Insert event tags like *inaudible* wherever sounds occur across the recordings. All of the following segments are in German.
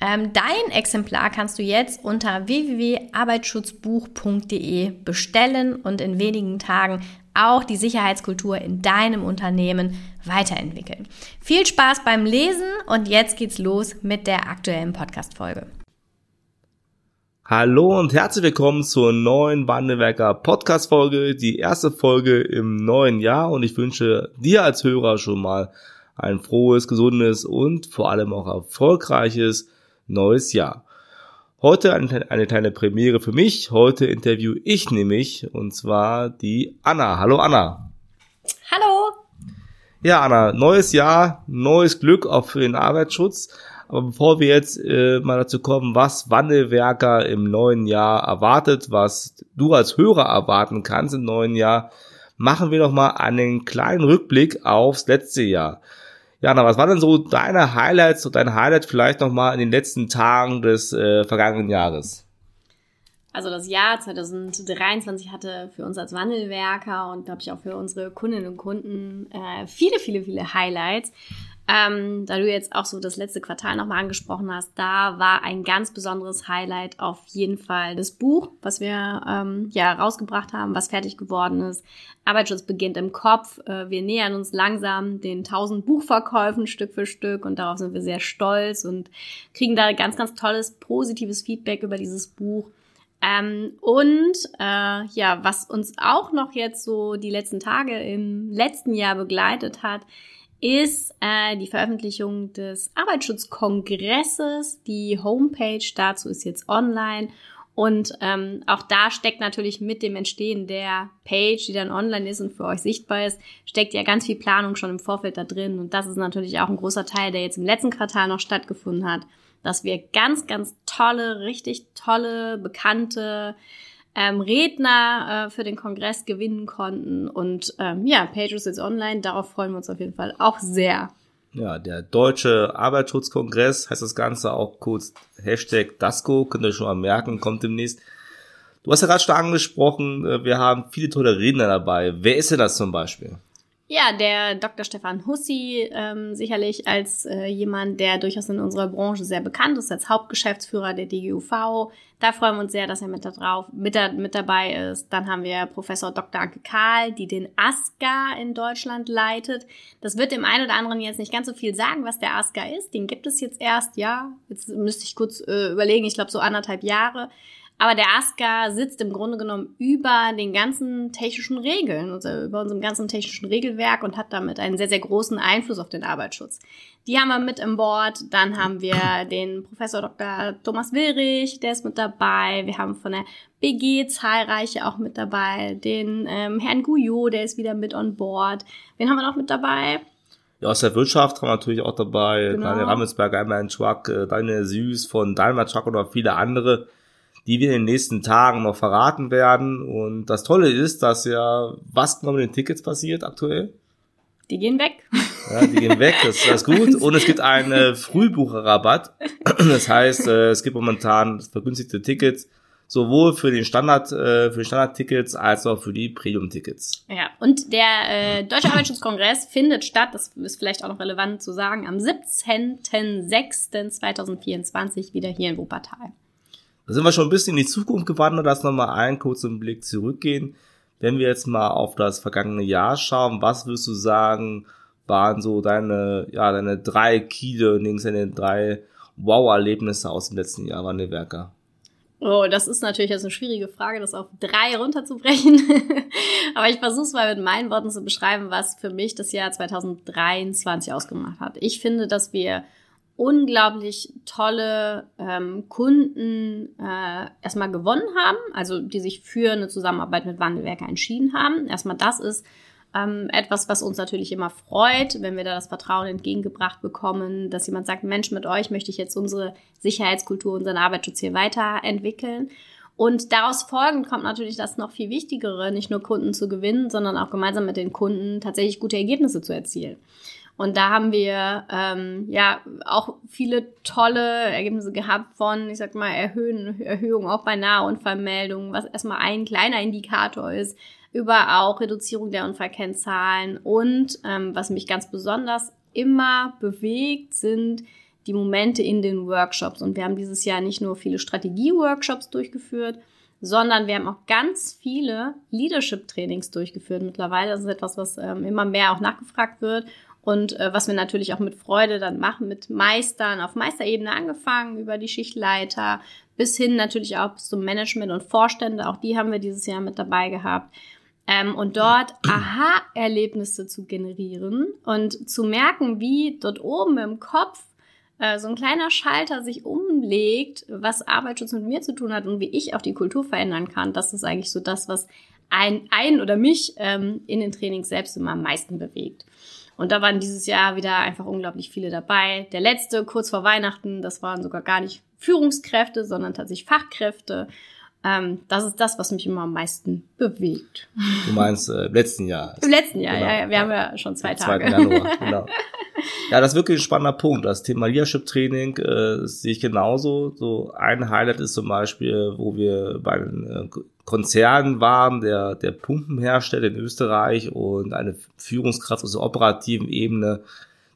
Ähm, dein Exemplar kannst du jetzt unter www.arbeitsschutzbuch.de bestellen und in wenigen Tagen auch die Sicherheitskultur in deinem Unternehmen weiterentwickeln. Viel Spaß beim Lesen und jetzt geht's los mit der aktuellen Podcast-Folge. Hallo und herzlich willkommen zur neuen Wandelwerker Podcast-Folge, die erste Folge im neuen Jahr und ich wünsche dir als Hörer schon mal ein frohes, gesundes und vor allem auch erfolgreiches neues Jahr. Heute eine, eine kleine Premiere für mich. Heute interview ich nämlich und zwar die Anna. Hallo Anna. Hallo. Ja, Anna, neues Jahr, neues Glück auch für den Arbeitsschutz. Aber bevor wir jetzt äh, mal dazu kommen, was Wandelwerker im neuen Jahr erwartet, was du als Hörer erwarten kannst im neuen Jahr, machen wir noch mal einen kleinen Rückblick aufs letzte Jahr. Jana, was war denn so deine Highlights und dein Highlight vielleicht nochmal in den letzten Tagen des äh, vergangenen Jahres? Also das Jahr 2023 hatte für uns als Wandelwerker und glaube ich auch für unsere Kundinnen und Kunden äh, viele, viele, viele Highlights. Ähm, da du jetzt auch so das letzte Quartal nochmal angesprochen hast, da war ein ganz besonderes Highlight auf jeden Fall das Buch, was wir ähm, ja rausgebracht haben, was fertig geworden ist. Arbeitsschutz beginnt im Kopf. Äh, wir nähern uns langsam den 1000 Buchverkäufen Stück für Stück und darauf sind wir sehr stolz und kriegen da ganz, ganz tolles, positives Feedback über dieses Buch. Ähm, und äh, ja, was uns auch noch jetzt so die letzten Tage im letzten Jahr begleitet hat, ist äh, die Veröffentlichung des Arbeitsschutzkongresses. Die Homepage dazu ist jetzt online. Und ähm, auch da steckt natürlich mit dem Entstehen der Page, die dann online ist und für euch sichtbar ist, steckt ja ganz viel Planung schon im Vorfeld da drin. Und das ist natürlich auch ein großer Teil, der jetzt im letzten Quartal noch stattgefunden hat, dass wir ganz, ganz tolle, richtig tolle, bekannte ähm, Redner äh, für den Kongress gewinnen konnten. Und ähm, ja, Page ist online. Darauf freuen wir uns auf jeden Fall auch sehr. Ja, der Deutsche Arbeitsschutzkongress heißt das Ganze auch kurz Hashtag DASCO, könnt ihr schon mal merken, kommt demnächst. Du hast ja gerade schon angesprochen, äh, wir haben viele tolle Redner dabei. Wer ist denn das zum Beispiel? Ja, der Dr. Stefan Hussi, ähm, sicherlich als äh, jemand, der durchaus in unserer Branche sehr bekannt ist, als Hauptgeschäftsführer der DGUV. Da freuen wir uns sehr, dass er mit, da drauf, mit, da, mit dabei ist. Dann haben wir Professor Dr. Anke Kahl, die den ASCA in Deutschland leitet. Das wird dem einen oder anderen jetzt nicht ganz so viel sagen, was der ASCA ist. Den gibt es jetzt erst, ja. Jetzt müsste ich kurz äh, überlegen, ich glaube so anderthalb Jahre. Aber der ASCA sitzt im Grunde genommen über den ganzen technischen Regeln, also über unserem ganzen technischen Regelwerk und hat damit einen sehr, sehr großen Einfluss auf den Arbeitsschutz. Die haben wir mit im Board. Dann haben wir den Professor Dr. Thomas Willrich, der ist mit dabei. Wir haben von der BG zahlreiche auch mit dabei. Den ähm, Herrn Guyot, der ist wieder mit on board. Wen haben wir noch mit dabei? Ja, aus der Wirtschaft haben wir natürlich auch dabei genau. Daniel Rammelsberger, einmal Truck, äh, Daniel Süß von Daimler Truck und noch viele andere die wir in den nächsten Tagen noch verraten werden. Und das Tolle ist, dass ja, was genau mit den Tickets passiert aktuell? Die gehen weg. Ja, die gehen weg, das, das ist gut. *laughs* Und es gibt einen Frühbucherrabatt. *clears throat* Das heißt, äh, es gibt momentan vergünstigte Tickets sowohl für den Standard, äh, für die Standardtickets als auch für die Premium-Tickets. Ja, und der äh, Deutsche Arbeitsschutzkongress findet statt, das ist vielleicht auch noch relevant zu sagen, am 17.06.2024 wieder hier in Wuppertal. Da sind wir schon ein bisschen in die Zukunft gewandert, lass nochmal einen kurzen Blick zurückgehen. Wenn wir jetzt mal auf das vergangene Jahr schauen, was würdest du sagen, waren so deine, ja, deine drei Key Learnings, deine drei Wow-Erlebnisse aus dem letzten Jahr, Wandelwerker? Oh, das ist natürlich jetzt eine schwierige Frage, das auf drei runterzubrechen. *laughs* Aber ich versuche es mal mit meinen Worten zu beschreiben, was für mich das Jahr 2023 ausgemacht hat. Ich finde, dass wir unglaublich tolle ähm, Kunden äh, erstmal gewonnen haben, also die sich für eine Zusammenarbeit mit Wandelwerker entschieden haben. Erstmal das ist ähm, etwas, was uns natürlich immer freut, wenn wir da das Vertrauen entgegengebracht bekommen, dass jemand sagt, Mensch, mit euch möchte ich jetzt unsere Sicherheitskultur, unseren Arbeitsschutz hier weiterentwickeln. Und daraus folgend kommt natürlich das noch viel Wichtigere, nicht nur Kunden zu gewinnen, sondern auch gemeinsam mit den Kunden tatsächlich gute Ergebnisse zu erzielen. Und da haben wir ähm, ja auch viele tolle Ergebnisse gehabt von, ich sag mal, Erhöhen, Erhöhung auch bei Nahunfallmeldungen, was erstmal ein kleiner Indikator ist, über auch Reduzierung der Unfallkennzahlen. Und ähm, was mich ganz besonders immer bewegt, sind die Momente in den Workshops. Und wir haben dieses Jahr nicht nur viele Strategie-Workshops durchgeführt, sondern wir haben auch ganz viele Leadership-Trainings durchgeführt mittlerweile. Das ist etwas, was ähm, immer mehr auch nachgefragt wird und äh, was wir natürlich auch mit Freude dann machen, mit Meistern, auf Meisterebene angefangen, über die Schichtleiter, bis hin natürlich auch bis zum Management und Vorstände. Auch die haben wir dieses Jahr mit dabei gehabt. Ähm, und dort *clears throat* Aha-Erlebnisse zu generieren und zu merken, wie dort oben im Kopf äh, so ein kleiner Schalter sich umlegt, was Arbeitsschutz mit mir zu tun hat und wie ich auch die Kultur verändern kann. Das ist eigentlich so das, was ein, ein oder mich ähm, in den Trainings selbst immer am meisten bewegt. Und da waren dieses Jahr wieder einfach unglaublich viele dabei. Der letzte, kurz vor Weihnachten, das waren sogar gar nicht Führungskräfte, sondern tatsächlich Fachkräfte. Ähm, das ist das, was mich immer am meisten bewegt. Du meinst äh, im letzten Jahr? Im letzten Jahr, genau. ja, wir haben ja schon zwei Tage. 2. Januar, *laughs* genau. Ja, das ist wirklich ein spannender Punkt. Das Thema Leadership-Training äh, sehe ich genauso. So ein Highlight ist zum Beispiel, wo wir bei den äh, Konzernen waren, der, der Pumpenhersteller in Österreich und eine Führungskraft aus der operativen Ebene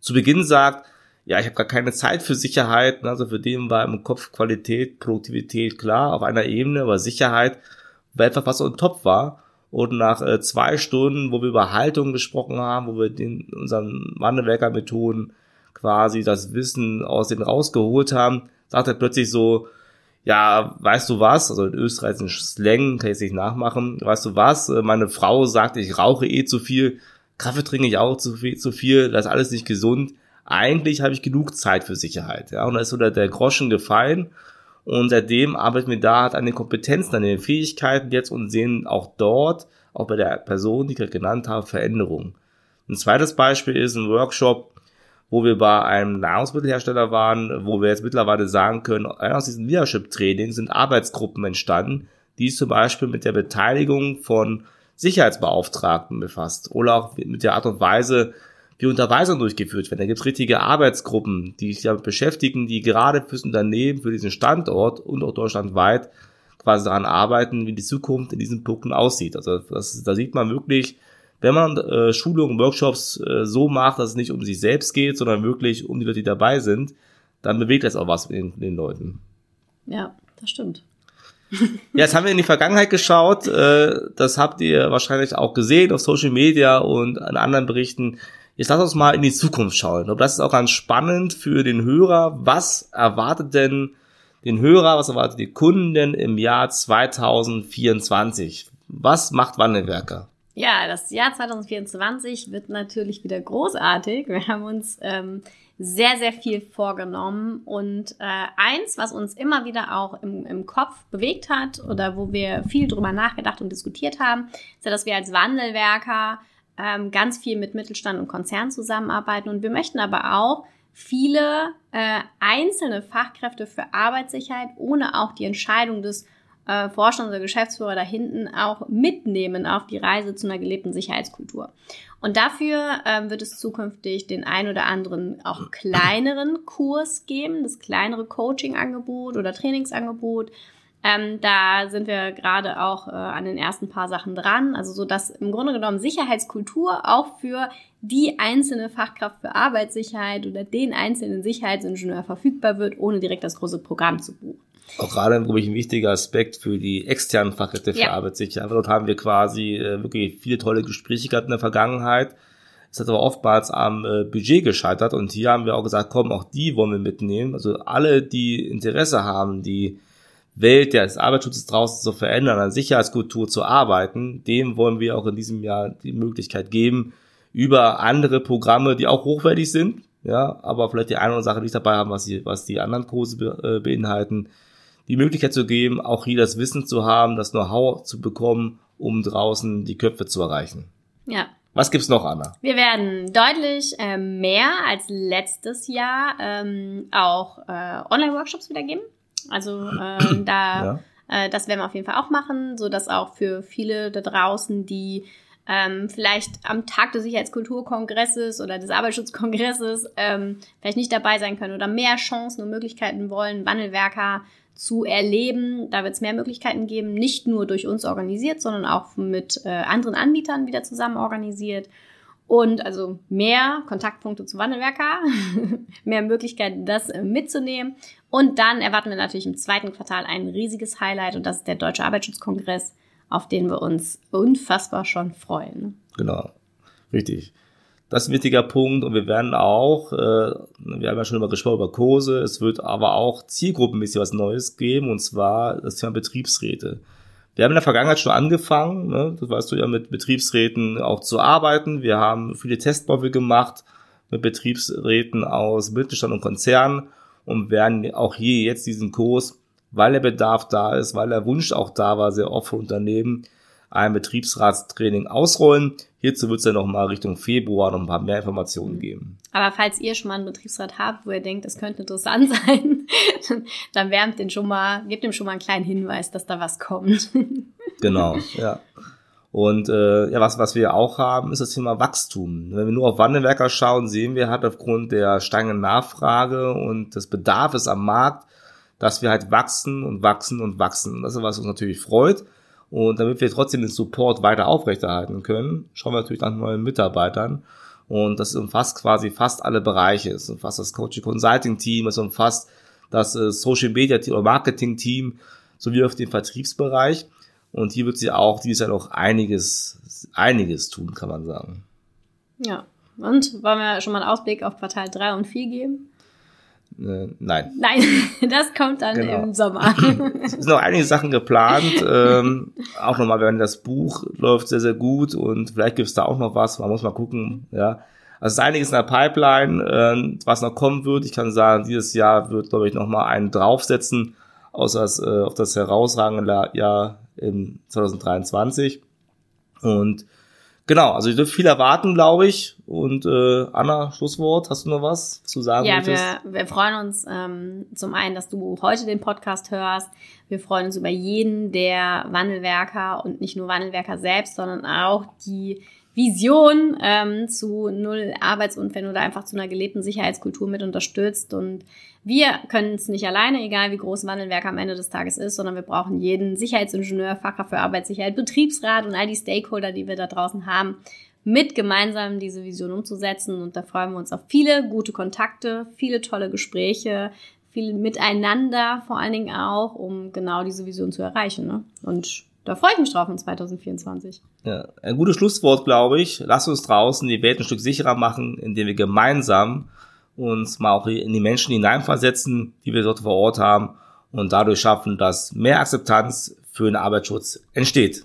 zu Beginn sagt, ja, ich habe gar keine Zeit für Sicherheit. Also für den war im Kopf Qualität, Produktivität klar auf einer Ebene, aber Sicherheit war etwas, was on top war. Und nach äh, zwei Stunden, wo wir über Haltung gesprochen haben, wo wir den, unseren Wandelwerker-Methoden quasi das Wissen aus denen rausgeholt haben, sagt er plötzlich so, ja, weißt du was, also in Österreich ist ein Slang, kann ich jetzt nicht nachmachen, weißt du was, äh, meine Frau sagt, ich rauche eh zu viel, Kaffee trinke ich auch zu viel, zu viel, das ist alles nicht gesund eigentlich habe ich genug Zeit für Sicherheit. Ja, und da ist so der, der Groschen gefallen. Und seitdem arbeiten wir da halt an den Kompetenzen, an den Fähigkeiten jetzt und sehen auch dort, auch bei der Person, die ich gerade genannt habe, Veränderungen. Ein zweites Beispiel ist ein Workshop, wo wir bei einem Nahrungsmittelhersteller waren, wo wir jetzt mittlerweile sagen können, aus diesem Leadership-Training sind Arbeitsgruppen entstanden, die zum Beispiel mit der Beteiligung von Sicherheitsbeauftragten befasst oder auch mit der Art und Weise, wie Unterweisungen durchgeführt werden. Da gibt es richtige Arbeitsgruppen, die sich damit beschäftigen, die gerade fürs Unternehmen, für diesen Standort und auch deutschlandweit quasi daran arbeiten, wie die Zukunft in diesen Punkten aussieht. Also das, da sieht man wirklich, wenn man äh, Schulungen, Workshops äh, so macht, dass es nicht um sich selbst geht, sondern wirklich um die Leute, die dabei sind, dann bewegt das auch was mit den, den Leuten. Ja, das stimmt. *laughs* ja, jetzt haben wir in die Vergangenheit geschaut. Äh, das habt ihr wahrscheinlich auch gesehen auf Social Media und an anderen Berichten. Jetzt lass uns mal in die Zukunft schauen. Und das ist auch ganz spannend für den Hörer. Was erwartet denn den Hörer, was erwartet die Kunden im Jahr 2024? Was macht Wandelwerker? Ja, das Jahr 2024 wird natürlich wieder großartig. Wir haben uns ähm, sehr, sehr viel vorgenommen. Und äh, eins, was uns immer wieder auch im, im Kopf bewegt hat oder wo wir viel drüber nachgedacht und diskutiert haben, ist ja, dass wir als Wandelwerker ähm, ganz viel mit Mittelstand und Konzern zusammenarbeiten. Und wir möchten aber auch viele äh, einzelne Fachkräfte für Arbeitssicherheit ohne auch die Entscheidung des äh, Vorstand oder Geschäftsführer da hinten auch mitnehmen auf die Reise zu einer gelebten Sicherheitskultur. Und dafür ähm, wird es zukünftig den ein oder anderen auch kleineren Kurs geben, das kleinere Coaching-Angebot oder Trainingsangebot. Ähm, da sind wir gerade auch äh, an den ersten paar Sachen dran. Also so, dass im Grunde genommen Sicherheitskultur auch für die einzelne Fachkraft für Arbeitssicherheit oder den einzelnen Sicherheitsingenieur verfügbar wird, ohne direkt das große Programm zu buchen. Auch gerade, glaube ich, ein wichtiger Aspekt für die externen Fachkräfte für ja. Arbeitssicherheit. Dort haben wir quasi äh, wirklich viele tolle Gespräche gehabt in der Vergangenheit. Es hat aber oftmals am äh, Budget gescheitert und hier haben wir auch gesagt, komm, auch die wollen wir mitnehmen. Also alle, die Interesse haben, die Welt des Arbeitsschutzes draußen zu verändern, an Sicherheitskultur zu arbeiten, dem wollen wir auch in diesem Jahr die Möglichkeit geben, über andere Programme, die auch hochwertig sind, ja, aber vielleicht die eine oder andere Sache nicht dabei haben, was die, was die anderen Kurse be, äh, beinhalten, die Möglichkeit zu geben, auch hier das Wissen zu haben, das Know-how zu bekommen, um draußen die Köpfe zu erreichen. Ja. Was gibt's noch, Anna? Wir werden deutlich äh, mehr als letztes Jahr ähm, auch äh, Online-Workshops wieder geben. Also äh, *clears throat* da, ja. äh, das werden wir auf jeden Fall auch machen, so dass auch für viele da draußen, die ähm, vielleicht am Tag des Sicherheitskulturkongresses oder des Arbeitsschutzkongresses ähm, vielleicht nicht dabei sein können oder mehr Chancen und Möglichkeiten wollen, Wandelwerker zu erleben. Da wird es mehr Möglichkeiten geben, nicht nur durch uns organisiert, sondern auch mit äh, anderen Anbietern wieder zusammen organisiert. Und also mehr Kontaktpunkte zu Wandelwerker, *laughs* mehr Möglichkeiten, das äh, mitzunehmen. Und dann erwarten wir natürlich im zweiten Quartal ein riesiges Highlight und das ist der Deutsche Arbeitsschutzkongress, auf den wir uns unfassbar schon freuen. Genau, richtig. Das ist ein wichtiger Punkt und wir werden auch, äh, wir haben ja schon immer gesprochen über Kurse, es wird aber auch zielgruppenmäßig was Neues geben und zwar das Thema Betriebsräte. Wir haben in der Vergangenheit schon angefangen, ne, das weißt du ja, mit Betriebsräten auch zu arbeiten. Wir haben viele Testbauwe gemacht mit Betriebsräten aus Mittelstand und Konzernen und werden auch hier jetzt diesen Kurs, weil der Bedarf da ist, weil der Wunsch auch da war, sehr oft von Unternehmen, ein Betriebsratstraining ausrollen. Hierzu wird es ja noch mal Richtung Februar noch ein paar mehr Informationen geben. Aber falls ihr schon mal einen Betriebsrat habt, wo ihr denkt, das könnte interessant *laughs* sein, dann wärmt den schon mal, gebt dem schon mal einen kleinen Hinweis, dass da was kommt. *laughs* genau, ja. Und äh, ja, was, was wir auch haben, ist das Thema Wachstum. Wenn wir nur auf Wandelwerker schauen, sehen wir halt aufgrund der steigenden Nachfrage und des Bedarfs am Markt, dass wir halt wachsen und wachsen und wachsen. Das ist was uns natürlich freut. Und damit wir trotzdem den Support weiter aufrechterhalten können, schauen wir natürlich nach neuen Mitarbeitern. Und das umfasst quasi fast alle Bereiche. Es umfasst das Coaching Consulting Team, es umfasst das äh, Social Media Team oder Marketing Team sowie auf den Vertriebsbereich. Und hier wird sie auch dieses Jahr noch einiges, einiges tun, kann man sagen. Ja. Und wollen wir schon mal einen Ausblick auf Quartal 3 und 4 geben? Äh, nein. Nein, *laughs* das kommt dann genau. im Sommer. *laughs* es sind noch einige Sachen geplant. ähm, auch nochmal, wenn das Buch läuft sehr, sehr gut und vielleicht gibt es da auch noch was. Man muss mal gucken. Ja, also es ist einiges in der Pipeline, äh, was noch kommen wird. Ich kann sagen, dieses Jahr wird, glaube ich, nochmal einen draufsetzen außer das, äh, auf das herausragende Jahr im 2023. Und Genau, also ich dürfte viel erwarten, glaube ich. Und äh, Anna, Schlusswort, hast du noch was zu sagen? Ja, wir, wir freuen uns ähm, zum einen, dass du heute den Podcast hörst. Wir freuen uns über jeden der Wandelwerker und nicht nur Wandelwerker selbst, sondern auch die Vision ähm, zu null Arbeitsunfällen oder einfach zu einer gelebten Sicherheitskultur mit unterstützt. Und wir können es nicht alleine, egal wie groß Wandelwerk am Ende des Tages ist, sondern wir brauchen jeden Sicherheitsingenieur, Fachkraft für Arbeitssicherheit, Betriebsrat und all die Stakeholder, die wir da draußen haben, mit gemeinsam diese Vision umzusetzen. Und da freuen wir uns auf viele gute Kontakte, viele tolle Gespräche, viel miteinander vor allen Dingen auch, um genau diese Vision zu erreichen. Ne? Und da freue ich mich drauf in 2024. Ja, ein gutes Schlusswort, glaube ich. Lass uns draußen die Welt ein Stück sicherer machen, indem wir gemeinsam uns mal auch in die Menschen hineinversetzen, die wir dort vor Ort haben und dadurch schaffen, dass mehr Akzeptanz für den Arbeitsschutz entsteht.